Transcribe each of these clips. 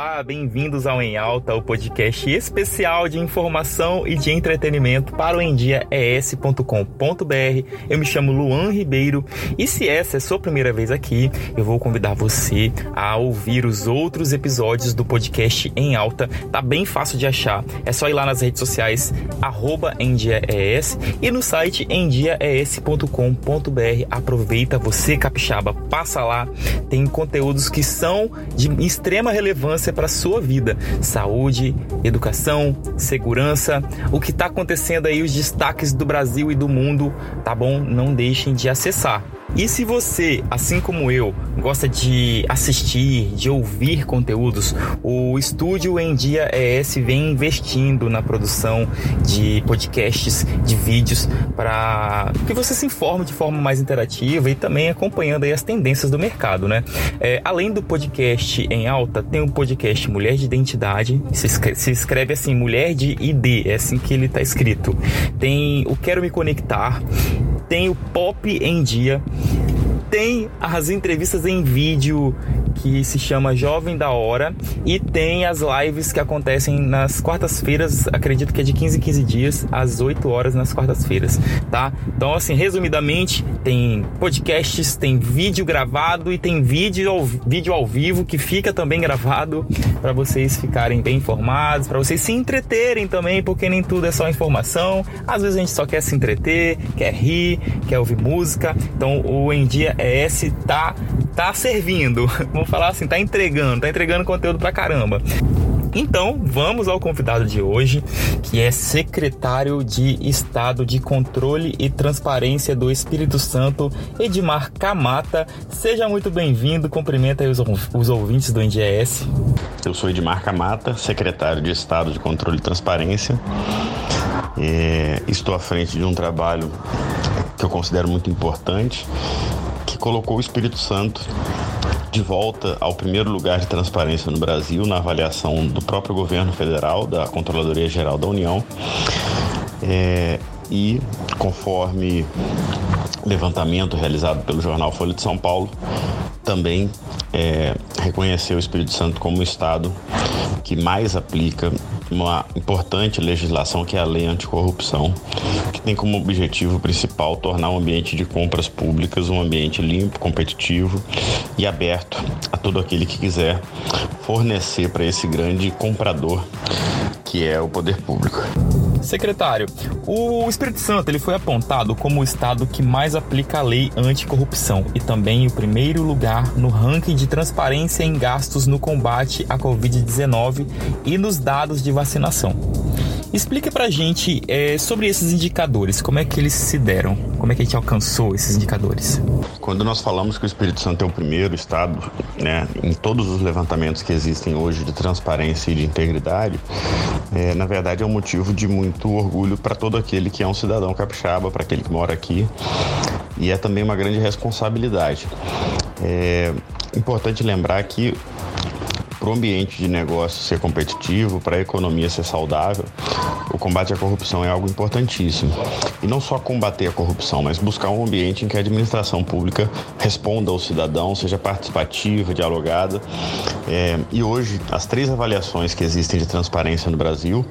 Olá, bem-vindos ao Em Alta, o podcast especial de informação e de entretenimento para o endiaes.com.br. Eu me chamo Luan Ribeiro e se essa é sua primeira vez aqui, eu vou convidar você a ouvir os outros episódios do podcast Em Alta. Tá bem fácil de achar. É só ir lá nas redes sociais @endiaes e no site endiaes.com.br. Aproveita você capixaba, passa lá, tem conteúdos que são de extrema relevância para a sua vida. Saúde, educação, segurança, o que está acontecendo aí, os destaques do Brasil e do mundo, tá bom? Não deixem de acessar. E se você, assim como eu, gosta de assistir, de ouvir conteúdos, o Estúdio em Dia ES vem investindo na produção de podcasts, de vídeos, para que você se informe de forma mais interativa e também acompanhando as tendências do mercado, né? É, além do podcast em alta, tem o podcast Mulher de Identidade, se escreve, se escreve assim, Mulher de ID, é assim que ele está escrito. Tem o Quero Me Conectar, tem o Pop em Dia, tem as entrevistas em vídeo que se chama Jovem da Hora e tem as lives que acontecem nas quartas-feiras, acredito que é de 15 em 15 dias, às 8 horas nas quartas-feiras, tá? Então, assim, resumidamente, tem podcasts, tem vídeo gravado e tem vídeo ao, vídeo ao vivo que fica também gravado para vocês ficarem bem informados, para vocês se entreterem também, porque nem tudo é só informação. Às vezes a gente só quer se entreter, quer rir, quer ouvir música. Então, o Em Dia ES tá tá servindo. Vamos falar assim, tá entregando, tá entregando conteúdo pra caramba. Então, vamos ao convidado de hoje, que é secretário de Estado de Controle e Transparência do Espírito Santo, Edmar Camata. Seja muito bem-vindo, cumprimenta aí os, os ouvintes do NDS. Eu sou Edmar Camata, secretário de Estado de Controle e Transparência. É, estou à frente de um trabalho que eu considero muito importante, colocou o Espírito Santo de volta ao primeiro lugar de transparência no Brasil na avaliação do próprio governo federal, da Controladoria Geral da União. É, e conforme levantamento realizado pelo jornal Folha de São Paulo, também é, reconheceu o Espírito Santo como o estado que mais aplica uma importante legislação que é a Lei Anticorrupção, que tem como objetivo principal tornar o ambiente de compras públicas um ambiente limpo, competitivo e aberto a todo aquele que quiser fornecer para esse grande comprador que é o poder público. Secretário, o Espírito Santo ele foi apontado como o estado que mais aplica a lei anticorrupção e também o primeiro lugar no ranking de transparência em gastos no combate à Covid-19 e nos dados de vacinação. Explique pra gente é, sobre esses indicadores, como é que eles se deram, como é que a gente alcançou esses indicadores. Quando nós falamos que o Espírito Santo é o primeiro estado, né, em todos os levantamentos que existem hoje de transparência e de integridade, é, na verdade é um motivo de muito orgulho para todo aquele que é um cidadão capixaba, para aquele que mora aqui, e é também uma grande responsabilidade. É importante lembrar que para o ambiente de negócio ser competitivo, para a economia ser saudável, o combate à corrupção é algo importantíssimo. E não só combater a corrupção, mas buscar um ambiente em que a administração pública responda ao cidadão, seja participativa, dialogada. É, e hoje, as três avaliações que existem de transparência no Brasil,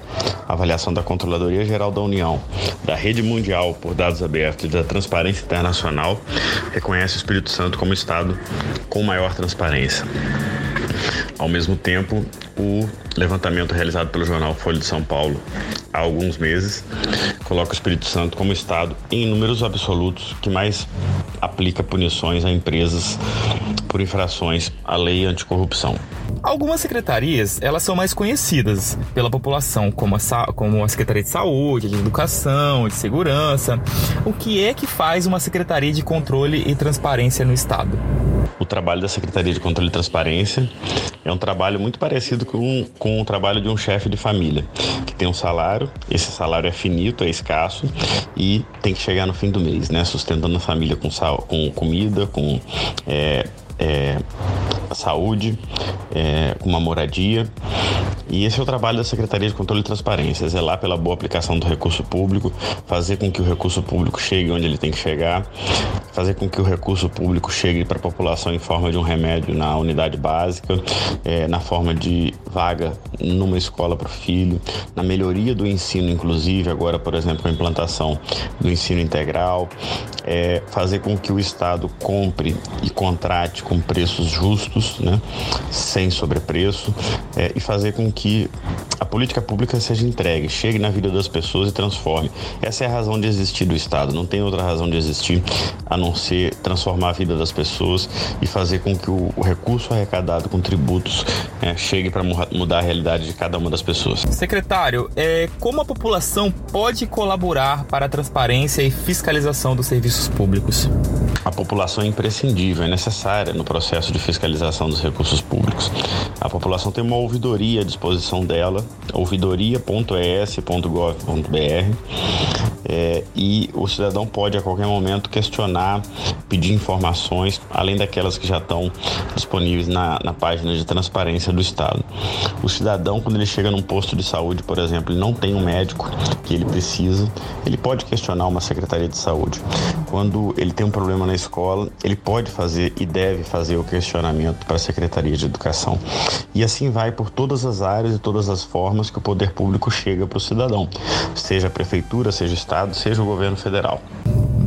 a avaliação da Controladoria Geral da União, da Rede Mundial por Dados Abertos e da Transparência Internacional, reconhece o Espírito Santo como Estado com maior transparência. Ao mesmo tempo, o levantamento realizado pelo jornal Folha de São Paulo há alguns meses coloca o Espírito Santo como estado em números absolutos que mais aplica punições a empresas por infrações à lei anticorrupção. Algumas secretarias, elas são mais conhecidas pela população, como a, como a Secretaria de Saúde, de Educação, de Segurança. O que é que faz uma Secretaria de Controle e Transparência no Estado? O trabalho da Secretaria de Controle e Transparência é um trabalho muito parecido com, com o trabalho de um chefe de família, que tem um salário, esse salário é finito, é escasso e tem que chegar no fim do mês, né? Sustentando a família com, sal, com comida, com é, é, saúde, é, uma moradia. E esse é o trabalho da Secretaria de Controle e Transparência, zelar pela boa aplicação do recurso público, fazer com que o recurso público chegue onde ele tem que chegar, fazer com que o recurso público chegue para a população em forma de um remédio na unidade básica, é, na forma de vaga numa escola para o filho, na melhoria do ensino, inclusive, agora, por exemplo, a implantação do ensino integral, é, fazer com que o Estado compre e contrate com preços justos, né, sem sobrepreço, é, e fazer com que a política pública seja entregue, chegue na vida das pessoas e transforme. Essa é a razão de existir do Estado, não tem outra razão de existir a não ser transformar a vida das pessoas e fazer com que o, o recurso arrecadado com tributos é, chegue para mudar a realidade de cada uma das pessoas. Secretário, é, como a população pode colaborar para a transparência e fiscalização dos públicos? A população é imprescindível, é necessária no processo de fiscalização dos recursos públicos. A população tem uma ouvidoria à disposição dela, ouvidoria.es.gov.br, é, e o cidadão pode a qualquer momento questionar, pedir informações, além daquelas que já estão disponíveis na, na página de transparência do Estado. O cidadão, quando ele chega num posto de saúde, por exemplo, ele não tem um médico que ele precisa, ele pode questionar uma secretaria de saúde. Quando ele tem um problema na escola, ele pode fazer e deve fazer o questionamento para a Secretaria de Educação. E assim vai por todas as áreas e todas as formas que o poder público chega para o cidadão, seja a prefeitura, seja o Estado, seja o governo federal.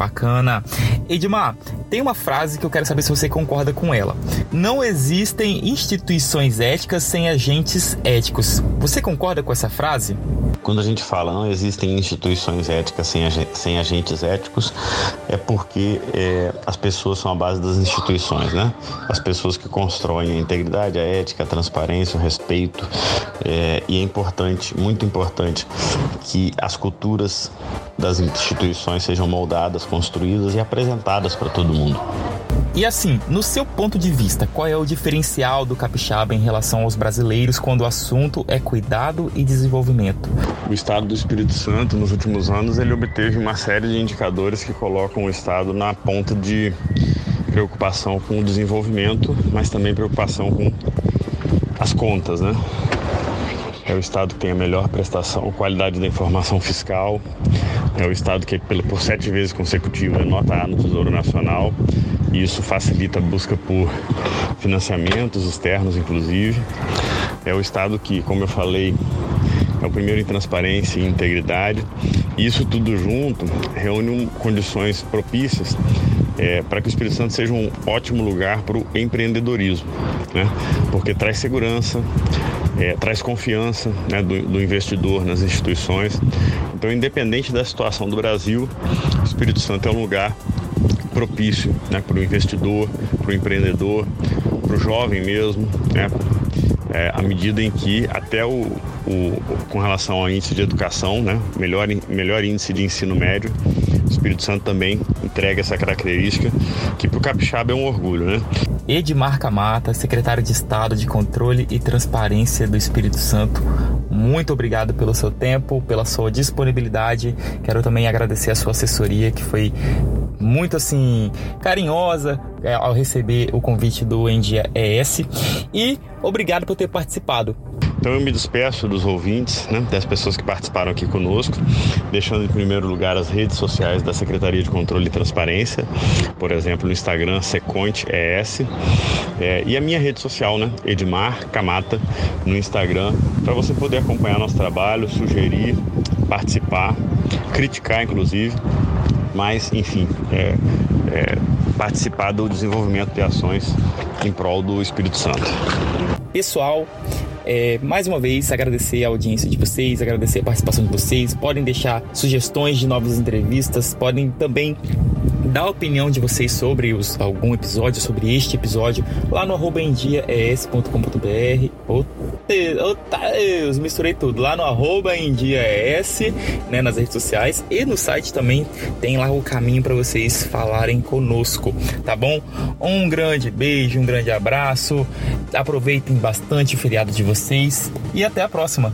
Bacana. Edmar, tem uma frase que eu quero saber se você concorda com ela. Não existem instituições éticas sem agentes éticos. Você concorda com essa frase? Quando a gente fala não existem instituições éticas sem, sem agentes éticos, é porque é, as pessoas são a base das instituições, né? As pessoas que constroem a integridade, a ética, a transparência, o respeito. É, e é importante, muito importante, que as culturas das instituições sejam moldadas, construídas e apresentadas para todo mundo. E assim, no seu ponto de vista, qual é o diferencial do capixaba em relação aos brasileiros quando o assunto é cuidado e desenvolvimento? O estado do Espírito Santo, nos últimos anos, ele obteve uma série de indicadores que colocam o estado na ponta de preocupação com o desenvolvimento, mas também preocupação com as contas, né? É o estado que tem a melhor prestação, qualidade da informação fiscal. É o estado que, por sete vezes consecutivas, é nota A no Tesouro Nacional. E isso facilita a busca por financiamentos externos, inclusive. É o estado que, como eu falei, é o primeiro em transparência e integridade. E isso tudo junto reúne condições propícias é, para que o Espírito Santo seja um ótimo lugar para o empreendedorismo, né? porque traz segurança, é, traz confiança né, do, do, investidor nas instituições. Então, independente da situação do Brasil, o Espírito Santo é um lugar propício né, para o investidor, para o empreendedor, para o jovem mesmo, né, é, à medida em que até o, o, com relação ao índice de educação, né, melhor, melhor índice de ensino médio, o Espírito Santo também entrega essa característica que para o capixaba é um orgulho, né? Edmar Camata, secretário de Estado de Controle e Transparência do Espírito Santo, muito obrigado pelo seu tempo, pela sua disponibilidade. Quero também agradecer a sua assessoria, que foi muito assim carinhosa é, ao receber o convite do Endia ES. E obrigado por ter participado. Então eu me despeço dos ouvintes, né, das pessoas que participaram aqui conosco, deixando em primeiro lugar as redes sociais da Secretaria de Controle e Transparência, por exemplo, no Instagram Seconte ES, é, e a minha rede social, né, Edmar Camata, no Instagram, para você poder acompanhar nosso trabalho, sugerir, participar, criticar, inclusive, mas, enfim, é, é, participar do desenvolvimento de ações em prol do Espírito Santo. Pessoal, é, mais uma vez, agradecer a audiência de vocês, agradecer a participação de vocês. Podem deixar sugestões de novas entrevistas, podem também dar a opinião de vocês sobre os, algum episódio, sobre este episódio, lá no arroba Deus, misturei tudo. Lá no arroba endiaes, né, nas redes sociais e no site também tem lá o caminho para vocês falarem conosco, tá bom? Um grande beijo, um grande abraço. Aproveitem bastante o feriado de vocês e até a próxima.